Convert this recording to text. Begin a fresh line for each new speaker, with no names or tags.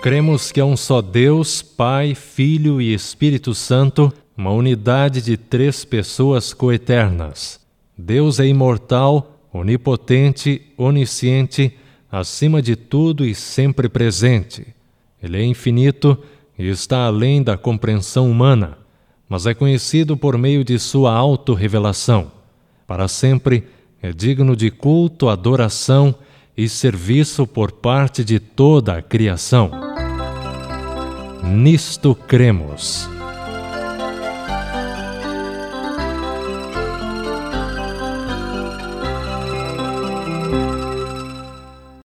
Cremos que há um só Deus, Pai, Filho e Espírito Santo, uma unidade de três pessoas coeternas. Deus é imortal, onipotente, onisciente, acima de tudo e sempre presente. Ele é infinito e está além da compreensão humana, mas é conhecido por meio de sua autorrevelação. Para sempre é digno de culto, adoração e serviço por parte de toda a criação. Nisto cremos.